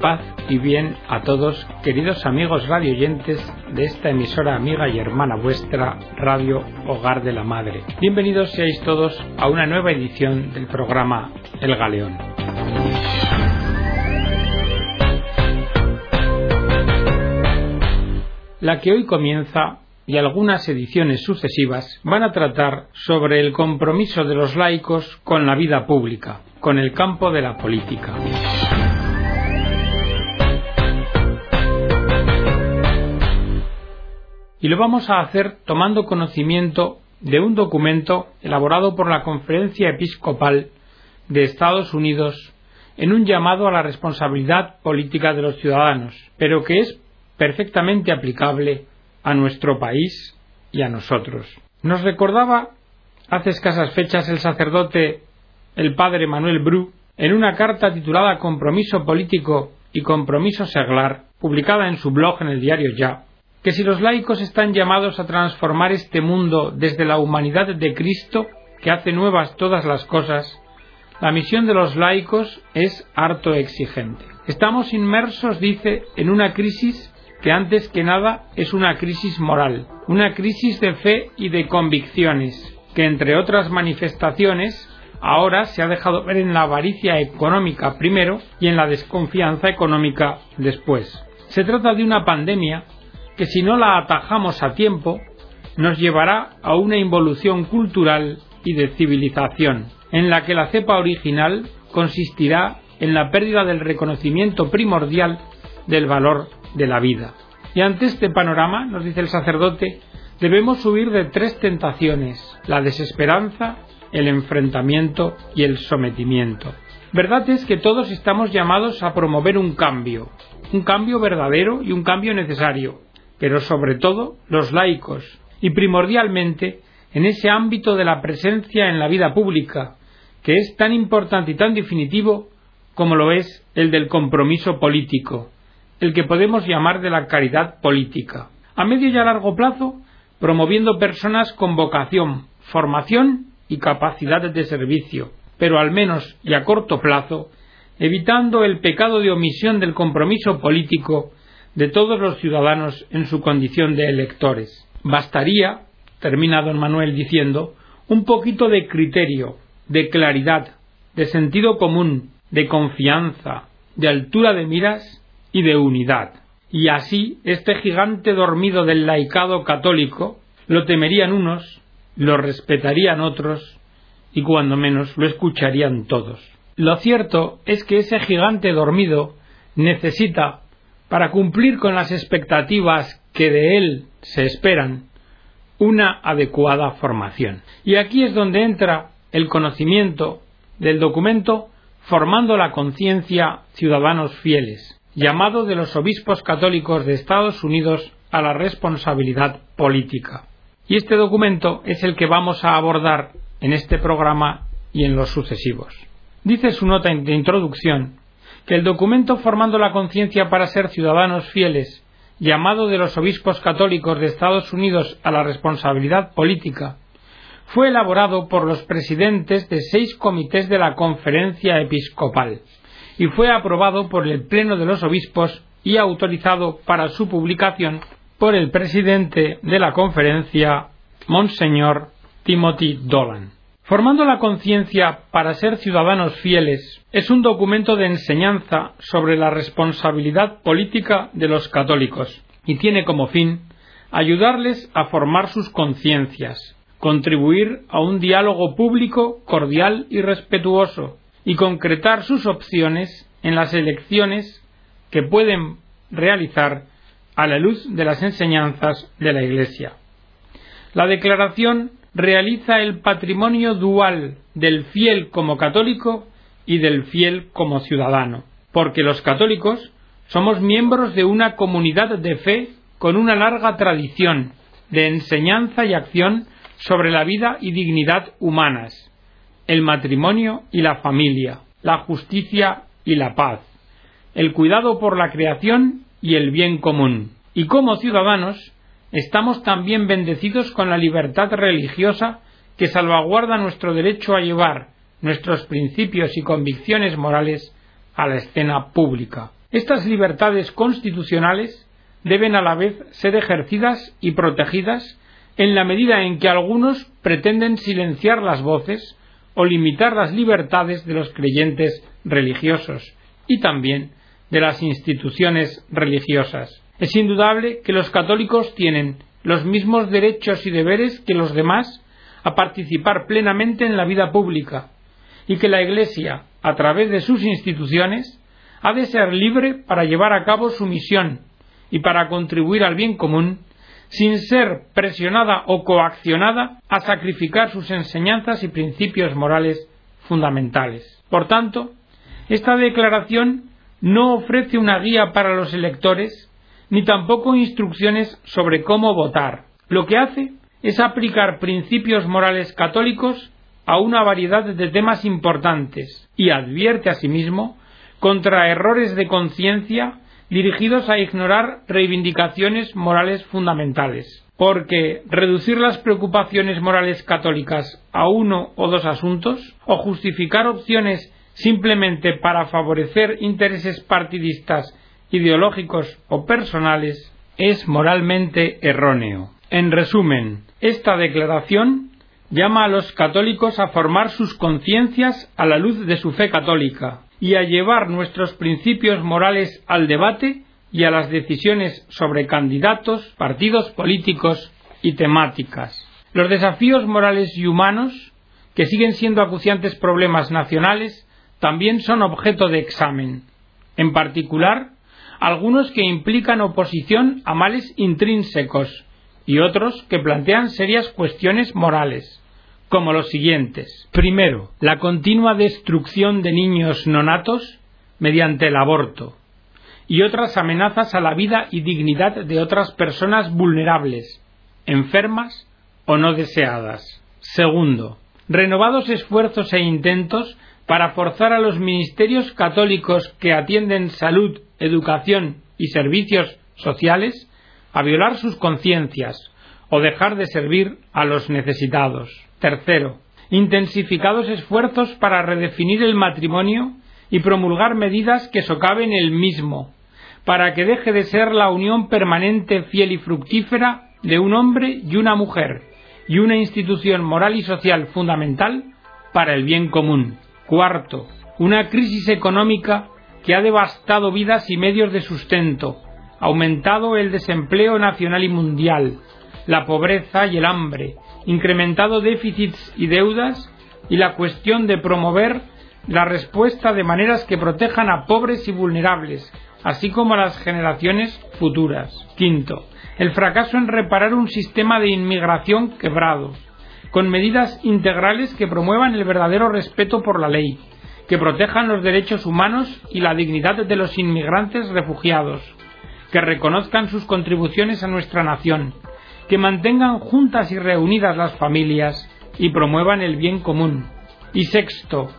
paz y bien a todos, queridos amigos radioyentes de esta emisora amiga y hermana vuestra, Radio Hogar de la Madre. Bienvenidos seáis todos a una nueva edición del programa El Galeón. La que hoy comienza y algunas ediciones sucesivas van a tratar sobre el compromiso de los laicos con la vida pública, con el campo de la política. Y lo vamos a hacer tomando conocimiento de un documento elaborado por la Conferencia Episcopal de Estados Unidos en un llamado a la responsabilidad política de los ciudadanos, pero que es perfectamente aplicable a nuestro país y a nosotros. Nos recordaba hace escasas fechas el sacerdote el padre Manuel Bru en una carta titulada Compromiso político y compromiso seglar, publicada en su blog en el diario Ya, que si los laicos están llamados a transformar este mundo desde la humanidad de Cristo, que hace nuevas todas las cosas, la misión de los laicos es harto exigente. Estamos inmersos, dice, en una crisis que antes que nada es una crisis moral, una crisis de fe y de convicciones, que entre otras manifestaciones ahora se ha dejado ver en la avaricia económica primero y en la desconfianza económica después. Se trata de una pandemia que si no la atajamos a tiempo, nos llevará a una involución cultural y de civilización, en la que la cepa original consistirá en la pérdida del reconocimiento primordial del valor de la vida. Y ante este panorama, nos dice el sacerdote, debemos huir de tres tentaciones, la desesperanza, el enfrentamiento y el sometimiento. Verdad es que todos estamos llamados a promover un cambio, un cambio verdadero y un cambio necesario, pero sobre todo los laicos, y primordialmente en ese ámbito de la presencia en la vida pública, que es tan importante y tan definitivo como lo es el del compromiso político, el que podemos llamar de la caridad política. A medio y a largo plazo, promoviendo personas con vocación, formación y capacidades de servicio, pero al menos y a corto plazo, evitando el pecado de omisión del compromiso político de todos los ciudadanos en su condición de electores. Bastaría, termina don Manuel diciendo, un poquito de criterio, de claridad, de sentido común, de confianza, de altura de miras y de unidad. Y así este gigante dormido del laicado católico lo temerían unos, lo respetarían otros y cuando menos lo escucharían todos. Lo cierto es que ese gigante dormido necesita para cumplir con las expectativas que de él se esperan, una adecuada formación. Y aquí es donde entra el conocimiento del documento Formando la conciencia ciudadanos fieles, llamado de los obispos católicos de Estados Unidos a la responsabilidad política. Y este documento es el que vamos a abordar en este programa y en los sucesivos. Dice su nota de introducción que el documento Formando la conciencia para ser ciudadanos fieles, llamado de los obispos católicos de Estados Unidos a la responsabilidad política, fue elaborado por los presidentes de seis comités de la Conferencia Episcopal y fue aprobado por el Pleno de los Obispos y autorizado para su publicación por el presidente de la conferencia, Monseñor Timothy Dolan. Formando la conciencia para ser ciudadanos fieles es un documento de enseñanza sobre la responsabilidad política de los católicos y tiene como fin ayudarles a formar sus conciencias, contribuir a un diálogo público cordial y respetuoso y concretar sus opciones en las elecciones que pueden realizar a la luz de las enseñanzas de la Iglesia. La declaración realiza el patrimonio dual del fiel como católico y del fiel como ciudadano, porque los católicos somos miembros de una comunidad de fe con una larga tradición de enseñanza y acción sobre la vida y dignidad humanas, el matrimonio y la familia, la justicia y la paz, el cuidado por la creación y el bien común. Y como ciudadanos estamos también bendecidos con la libertad religiosa que salvaguarda nuestro derecho a llevar nuestros principios y convicciones morales a la escena pública. Estas libertades constitucionales deben a la vez ser ejercidas y protegidas en la medida en que algunos pretenden silenciar las voces o limitar las libertades de los creyentes religiosos y también de las instituciones religiosas. Es indudable que los católicos tienen los mismos derechos y deberes que los demás a participar plenamente en la vida pública y que la Iglesia, a través de sus instituciones, ha de ser libre para llevar a cabo su misión y para contribuir al bien común sin ser presionada o coaccionada a sacrificar sus enseñanzas y principios morales fundamentales. Por tanto, esta declaración no ofrece una guía para los electores ni tampoco instrucciones sobre cómo votar. Lo que hace es aplicar principios morales católicos a una variedad de temas importantes y advierte asimismo contra errores de conciencia dirigidos a ignorar reivindicaciones morales fundamentales, porque reducir las preocupaciones morales católicas a uno o dos asuntos, o justificar opciones simplemente para favorecer intereses partidistas, ideológicos o personales, es moralmente erróneo. En resumen, esta declaración llama a los católicos a formar sus conciencias a la luz de su fe católica, y a llevar nuestros principios morales al debate y a las decisiones sobre candidatos, partidos políticos y temáticas. Los desafíos morales y humanos, que siguen siendo acuciantes problemas nacionales, también son objeto de examen. En particular, algunos que implican oposición a males intrínsecos y otros que plantean serias cuestiones morales como los siguientes. Primero, la continua destrucción de niños nonatos mediante el aborto y otras amenazas a la vida y dignidad de otras personas vulnerables, enfermas o no deseadas. Segundo, renovados esfuerzos e intentos para forzar a los ministerios católicos que atienden salud, educación y servicios sociales a violar sus conciencias o dejar de servir a los necesitados. Tercero, intensificados esfuerzos para redefinir el matrimonio y promulgar medidas que socaven el mismo, para que deje de ser la unión permanente, fiel y fructífera de un hombre y una mujer, y una institución moral y social fundamental para el bien común. Cuarto, una crisis económica que ha devastado vidas y medios de sustento, aumentado el desempleo nacional y mundial, la pobreza y el hambre, incrementado déficits y deudas y la cuestión de promover la respuesta de maneras que protejan a pobres y vulnerables, así como a las generaciones futuras. Quinto, el fracaso en reparar un sistema de inmigración quebrado, con medidas integrales que promuevan el verdadero respeto por la ley, que protejan los derechos humanos y la dignidad de los inmigrantes refugiados, que reconozcan sus contribuciones a nuestra nación, que mantengan juntas y reunidas las familias y promuevan el bien común. Y sexto,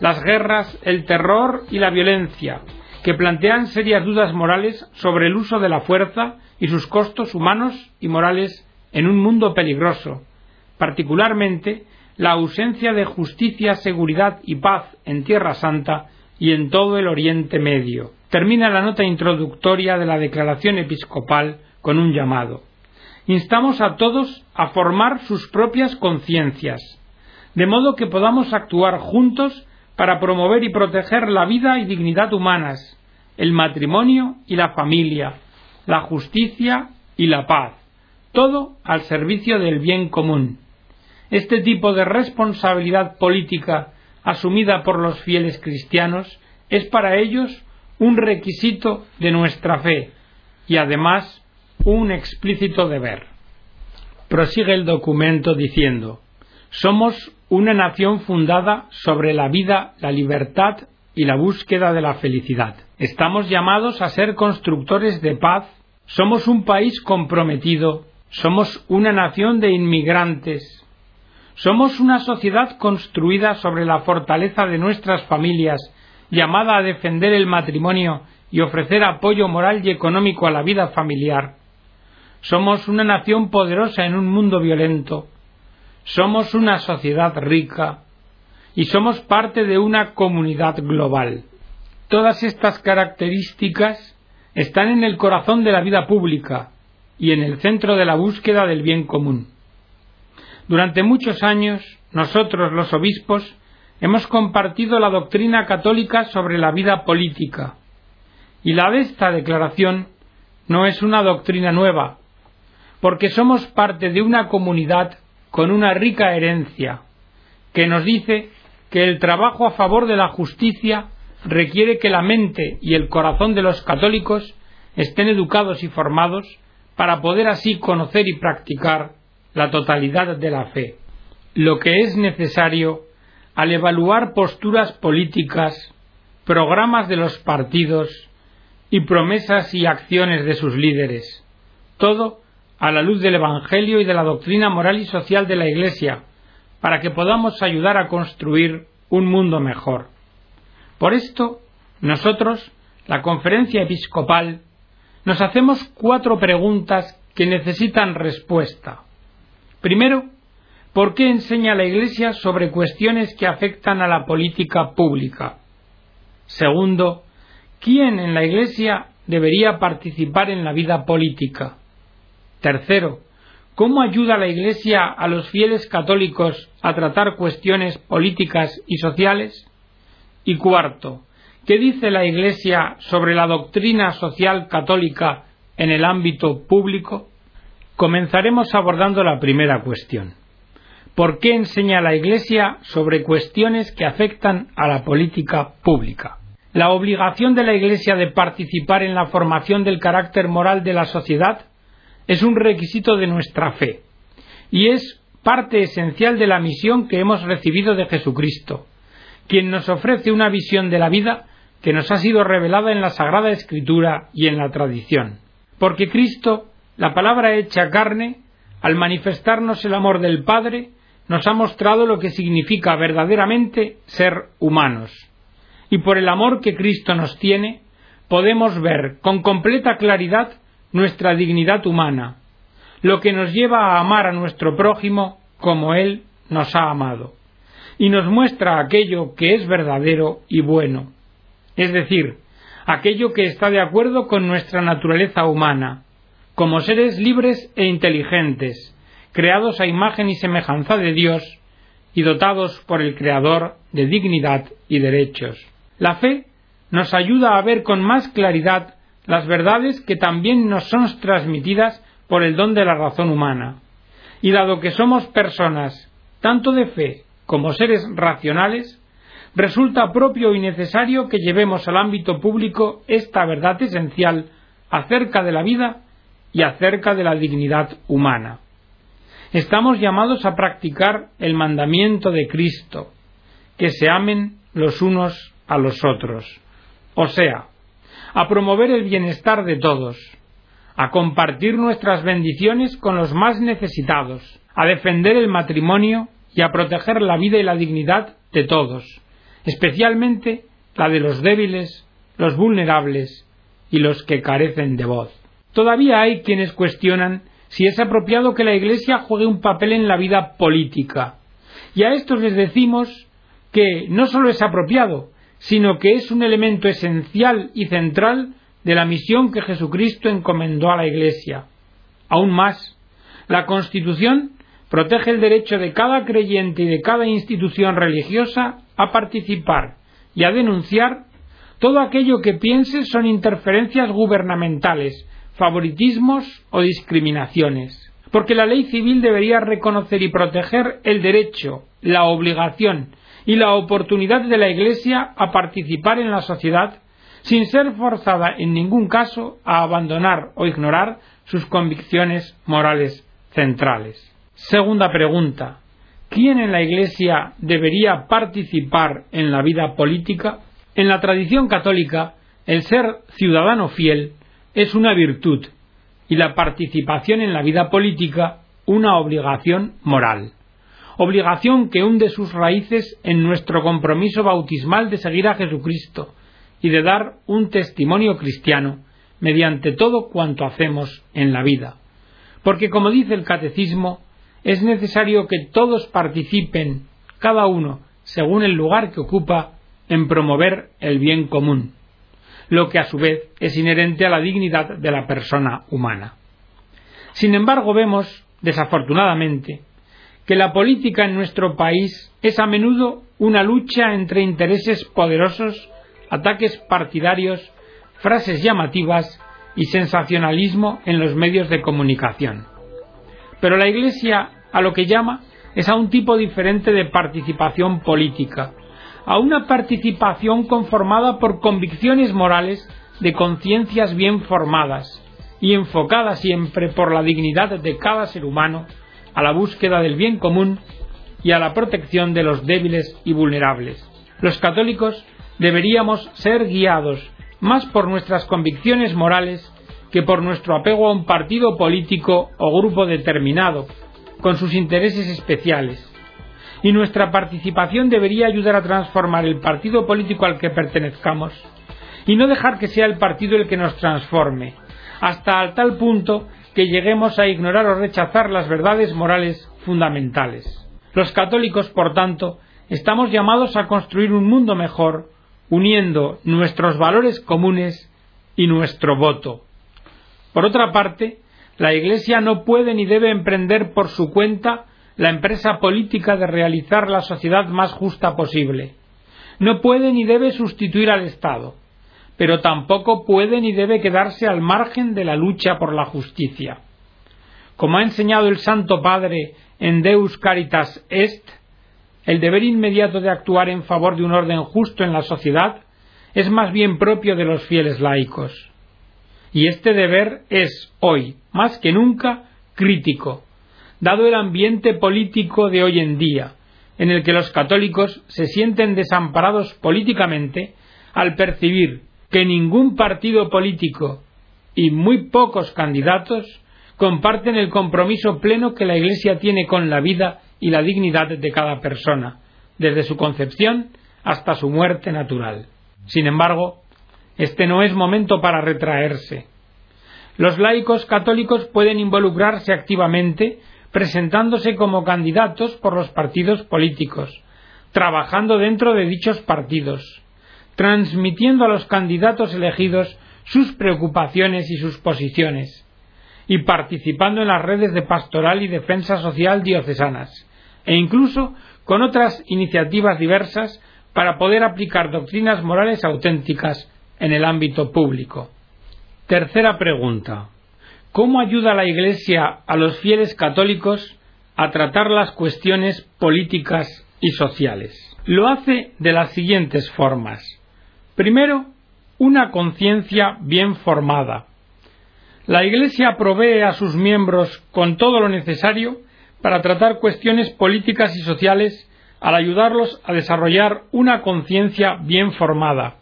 las guerras, el terror y la violencia, que plantean serias dudas morales sobre el uso de la fuerza y sus costos humanos y morales en un mundo peligroso, particularmente la ausencia de justicia, seguridad y paz en Tierra Santa y en todo el Oriente Medio. Termina la nota introductoria de la declaración episcopal con un llamado instamos a todos a formar sus propias conciencias, de modo que podamos actuar juntos para promover y proteger la vida y dignidad humanas, el matrimonio y la familia, la justicia y la paz, todo al servicio del bien común. Este tipo de responsabilidad política asumida por los fieles cristianos es para ellos un requisito de nuestra fe y además un explícito deber. Prosigue el documento diciendo Somos una nación fundada sobre la vida, la libertad y la búsqueda de la felicidad. Estamos llamados a ser constructores de paz. Somos un país comprometido. Somos una nación de inmigrantes. Somos una sociedad construida sobre la fortaleza de nuestras familias, llamada a defender el matrimonio y ofrecer apoyo moral y económico a la vida familiar. Somos una nación poderosa en un mundo violento. Somos una sociedad rica y somos parte de una comunidad global. Todas estas características están en el corazón de la vida pública y en el centro de la búsqueda del bien común. Durante muchos años, nosotros, los obispos, hemos compartido la doctrina católica sobre la vida política, y la de esta declaración no es una doctrina nueva, porque somos parte de una comunidad con una rica herencia, que nos dice que el trabajo a favor de la justicia requiere que la mente y el corazón de los católicos estén educados y formados para poder así conocer y practicar la totalidad de la fe. Lo que es necesario al evaluar posturas políticas, programas de los partidos y promesas y acciones de sus líderes, todo a la luz del Evangelio y de la doctrina moral y social de la Iglesia, para que podamos ayudar a construir un mundo mejor. Por esto, nosotros, la Conferencia Episcopal, nos hacemos cuatro preguntas que necesitan respuesta. Primero, ¿por qué enseña la Iglesia sobre cuestiones que afectan a la política pública? Segundo, ¿quién en la Iglesia debería participar en la vida política? Tercero, ¿cómo ayuda la Iglesia a los fieles católicos a tratar cuestiones políticas y sociales? Y cuarto, ¿qué dice la Iglesia sobre la doctrina social católica en el ámbito público? Comenzaremos abordando la primera cuestión. ¿Por qué enseña la Iglesia sobre cuestiones que afectan a la política pública? La obligación de la Iglesia de participar en la formación del carácter moral de la sociedad es un requisito de nuestra fe y es parte esencial de la misión que hemos recibido de Jesucristo quien nos ofrece una visión de la vida que nos ha sido revelada en la Sagrada Escritura y en la tradición. Porque Cristo, la palabra hecha carne, al manifestarnos el amor del Padre, nos ha mostrado lo que significa verdaderamente ser humanos. Y por el amor que Cristo nos tiene, podemos ver con completa claridad nuestra dignidad humana, lo que nos lleva a amar a nuestro prójimo como Él nos ha amado y nos muestra aquello que es verdadero y bueno, es decir, aquello que está de acuerdo con nuestra naturaleza humana, como seres libres e inteligentes, creados a imagen y semejanza de Dios y dotados por el Creador de dignidad y derechos. La fe nos ayuda a ver con más claridad las verdades que también nos son transmitidas por el don de la razón humana. Y dado que somos personas tanto de fe como seres racionales, resulta propio y necesario que llevemos al ámbito público esta verdad esencial acerca de la vida y acerca de la dignidad humana. Estamos llamados a practicar el mandamiento de Cristo, que se amen los unos a los otros, o sea, a promover el bienestar de todos, a compartir nuestras bendiciones con los más necesitados, a defender el matrimonio y a proteger la vida y la dignidad de todos, especialmente la de los débiles, los vulnerables y los que carecen de voz. Todavía hay quienes cuestionan si es apropiado que la Iglesia juegue un papel en la vida política. Y a estos les decimos que no solo es apropiado, sino que es un elemento esencial y central de la misión que Jesucristo encomendó a la Iglesia. Aún más, la Constitución protege el derecho de cada creyente y de cada institución religiosa a participar y a denunciar todo aquello que piense son interferencias gubernamentales, favoritismos o discriminaciones. Porque la ley civil debería reconocer y proteger el derecho, la obligación y la oportunidad de la Iglesia a participar en la sociedad sin ser forzada en ningún caso a abandonar o ignorar sus convicciones morales centrales. Segunda pregunta. ¿Quién en la Iglesia debería participar en la vida política? En la tradición católica, el ser ciudadano fiel es una virtud y la participación en la vida política una obligación moral. Obligación que hunde sus raíces en nuestro compromiso bautismal de seguir a Jesucristo y de dar un testimonio cristiano mediante todo cuanto hacemos en la vida. Porque como dice el catecismo, es necesario que todos participen, cada uno según el lugar que ocupa, en promover el bien común, lo que a su vez es inherente a la dignidad de la persona humana. Sin embargo, vemos, desafortunadamente, que la política en nuestro país es a menudo una lucha entre intereses poderosos, ataques partidarios, frases llamativas y sensacionalismo en los medios de comunicación. Pero la Iglesia a lo que llama es a un tipo diferente de participación política, a una participación conformada por convicciones morales de conciencias bien formadas y enfocada siempre por la dignidad de cada ser humano a la búsqueda del bien común y a la protección de los débiles y vulnerables. Los católicos deberíamos ser guiados más por nuestras convicciones morales que por nuestro apego a un partido político o grupo determinado, con sus intereses especiales. Y nuestra participación debería ayudar a transformar el partido político al que pertenezcamos, y no dejar que sea el partido el que nos transforme, hasta tal punto que lleguemos a ignorar o rechazar las verdades morales fundamentales. Los católicos, por tanto, estamos llamados a construir un mundo mejor, uniendo nuestros valores comunes y nuestro voto. Por otra parte, la Iglesia no puede ni debe emprender por su cuenta la empresa política de realizar la sociedad más justa posible. No puede ni debe sustituir al Estado pero tampoco puede ni debe quedarse al margen de la lucha por la justicia. Como ha enseñado el Santo Padre en Deus Caritas Est, el deber inmediato de actuar en favor de un orden justo en la sociedad es más bien propio de los fieles laicos. Y este deber es, hoy, más que nunca, crítico, dado el ambiente político de hoy en día, en el que los católicos se sienten desamparados políticamente al percibir que ningún partido político y muy pocos candidatos comparten el compromiso pleno que la Iglesia tiene con la vida y la dignidad de cada persona, desde su concepción hasta su muerte natural. Sin embargo, este no es momento para retraerse. Los laicos católicos pueden involucrarse activamente presentándose como candidatos por los partidos políticos, trabajando dentro de dichos partidos, transmitiendo a los candidatos elegidos sus preocupaciones y sus posiciones, y participando en las redes de pastoral y defensa social diocesanas, e incluso con otras iniciativas diversas para poder aplicar doctrinas morales auténticas en el ámbito público. Tercera pregunta. ¿Cómo ayuda la Iglesia a los fieles católicos a tratar las cuestiones políticas y sociales? Lo hace de las siguientes formas. Primero, una conciencia bien formada. La Iglesia provee a sus miembros con todo lo necesario para tratar cuestiones políticas y sociales al ayudarlos a desarrollar una conciencia bien formada,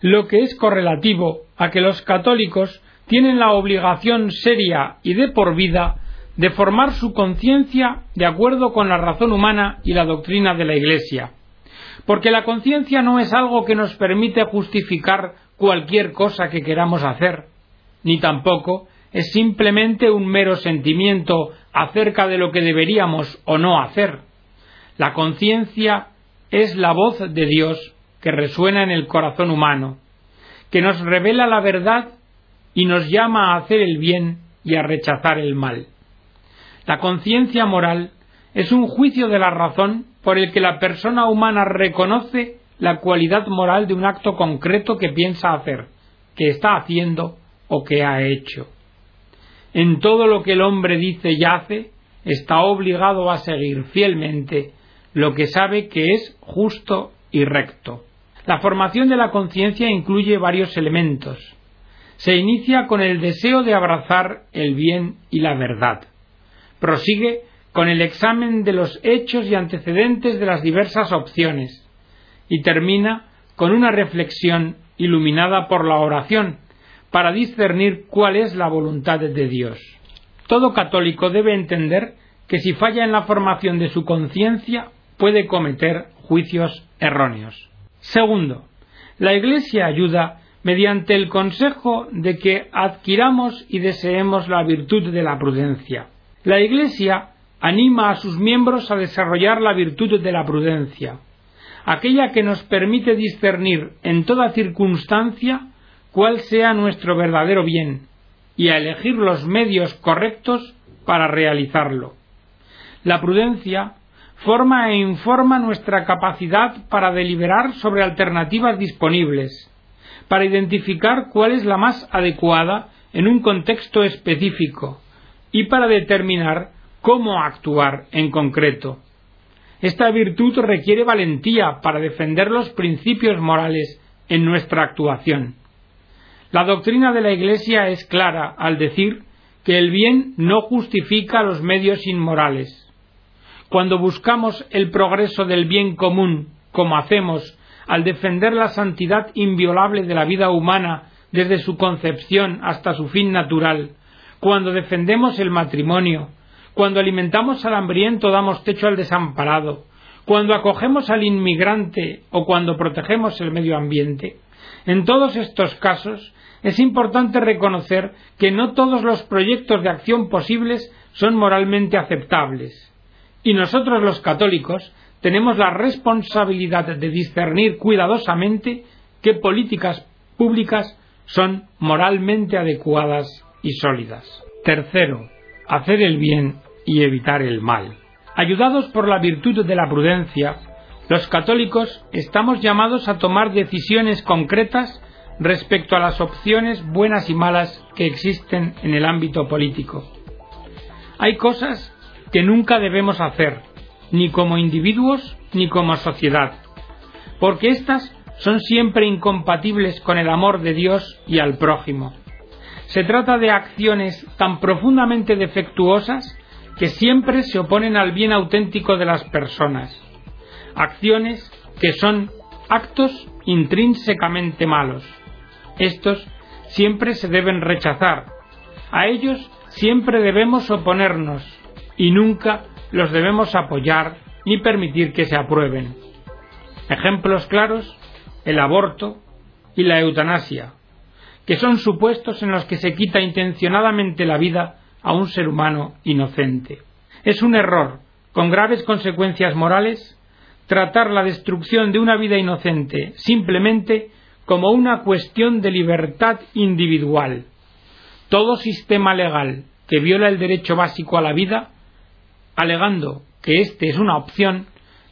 lo que es correlativo a que los católicos tienen la obligación seria y de por vida de formar su conciencia de acuerdo con la razón humana y la doctrina de la Iglesia, porque la conciencia no es algo que nos permite justificar cualquier cosa que queramos hacer, ni tampoco es simplemente un mero sentimiento acerca de lo que deberíamos o no hacer. La conciencia es la voz de Dios que resuena en el corazón humano, que nos revela la verdad y nos llama a hacer el bien y a rechazar el mal. La conciencia moral es un juicio de la razón por el que la persona humana reconoce la cualidad moral de un acto concreto que piensa hacer, que está haciendo o que ha hecho. En todo lo que el hombre dice y hace, está obligado a seguir fielmente lo que sabe que es justo y recto. La formación de la conciencia incluye varios elementos. Se inicia con el deseo de abrazar el bien y la verdad. Prosigue con el examen de los hechos y antecedentes de las diversas opciones y termina con una reflexión iluminada por la oración para discernir cuál es la voluntad de Dios. Todo católico debe entender que si falla en la formación de su conciencia puede cometer juicios erróneos. Segundo, la Iglesia ayuda mediante el consejo de que adquiramos y deseemos la virtud de la prudencia. La Iglesia anima a sus miembros a desarrollar la virtud de la prudencia, aquella que nos permite discernir en toda circunstancia cuál sea nuestro verdadero bien y a elegir los medios correctos para realizarlo. La prudencia forma e informa nuestra capacidad para deliberar sobre alternativas disponibles, para identificar cuál es la más adecuada en un contexto específico y para determinar cómo actuar en concreto. Esta virtud requiere valentía para defender los principios morales en nuestra actuación. La doctrina de la Iglesia es clara al decir que el bien no justifica los medios inmorales. Cuando buscamos el progreso del bien común, como hacemos al defender la santidad inviolable de la vida humana desde su concepción hasta su fin natural, cuando defendemos el matrimonio, cuando alimentamos al hambriento damos techo al desamparado, cuando acogemos al inmigrante o cuando protegemos el medio ambiente. En todos estos casos es importante reconocer que no todos los proyectos de acción posibles son moralmente aceptables. Y nosotros los católicos tenemos la responsabilidad de discernir cuidadosamente qué políticas públicas son moralmente adecuadas y sólidas. Tercero, hacer el bien y evitar el mal. Ayudados por la virtud de la prudencia, los católicos estamos llamados a tomar decisiones concretas respecto a las opciones buenas y malas que existen en el ámbito político. Hay cosas que nunca debemos hacer, ni como individuos ni como sociedad, porque éstas son siempre incompatibles con el amor de Dios y al prójimo. Se trata de acciones tan profundamente defectuosas que siempre se oponen al bien auténtico de las personas. Acciones que son actos intrínsecamente malos. Estos siempre se deben rechazar. A ellos siempre debemos oponernos y nunca los debemos apoyar ni permitir que se aprueben. Ejemplos claros, el aborto y la eutanasia, que son supuestos en los que se quita intencionadamente la vida a un ser humano inocente. Es un error, con graves consecuencias morales, tratar la destrucción de una vida inocente simplemente como una cuestión de libertad individual. Todo sistema legal que viola el derecho básico a la vida, alegando que éste es una opción,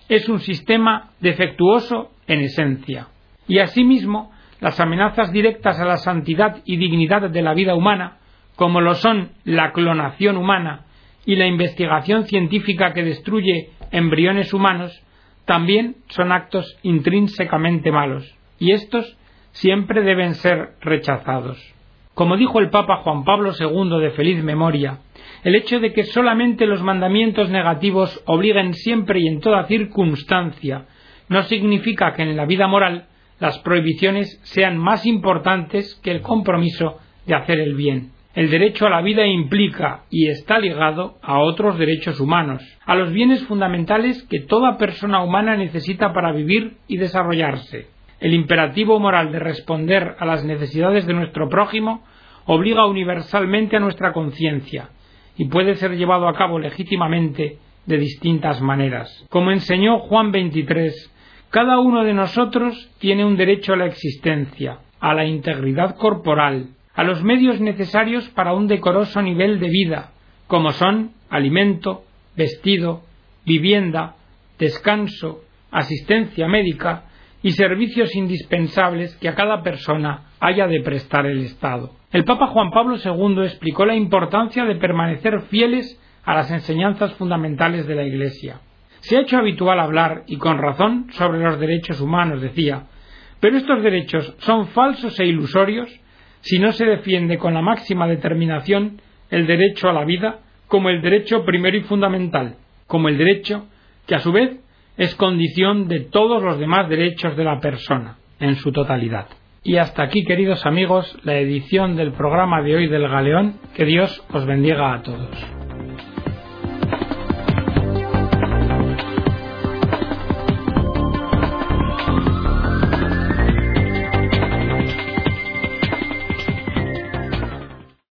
es un sistema defectuoso en esencia. Y asimismo, las amenazas directas a la santidad y dignidad de la vida humana, como lo son la clonación humana y la investigación científica que destruye embriones humanos, también son actos intrínsecamente malos, y estos siempre deben ser rechazados. Como dijo el Papa Juan Pablo II de feliz memoria, el hecho de que solamente los mandamientos negativos obliguen siempre y en toda circunstancia no significa que en la vida moral las prohibiciones sean más importantes que el compromiso de hacer el bien. El derecho a la vida implica y está ligado a otros derechos humanos, a los bienes fundamentales que toda persona humana necesita para vivir y desarrollarse. El imperativo moral de responder a las necesidades de nuestro prójimo obliga universalmente a nuestra conciencia y puede ser llevado a cabo legítimamente de distintas maneras. Como enseñó Juan 23, cada uno de nosotros tiene un derecho a la existencia, a la integridad corporal, a los medios necesarios para un decoroso nivel de vida, como son alimento, vestido, vivienda, descanso, asistencia médica y servicios indispensables que a cada persona haya de prestar el Estado. El Papa Juan Pablo II explicó la importancia de permanecer fieles a las enseñanzas fundamentales de la Iglesia. Se ha hecho habitual hablar, y con razón, sobre los derechos humanos, decía, pero estos derechos son falsos e ilusorios si no se defiende con la máxima determinación el derecho a la vida como el derecho primero y fundamental, como el derecho que a su vez es condición de todos los demás derechos de la persona, en su totalidad. Y hasta aquí, queridos amigos, la edición del programa de hoy del Galeón. Que Dios os bendiga a todos.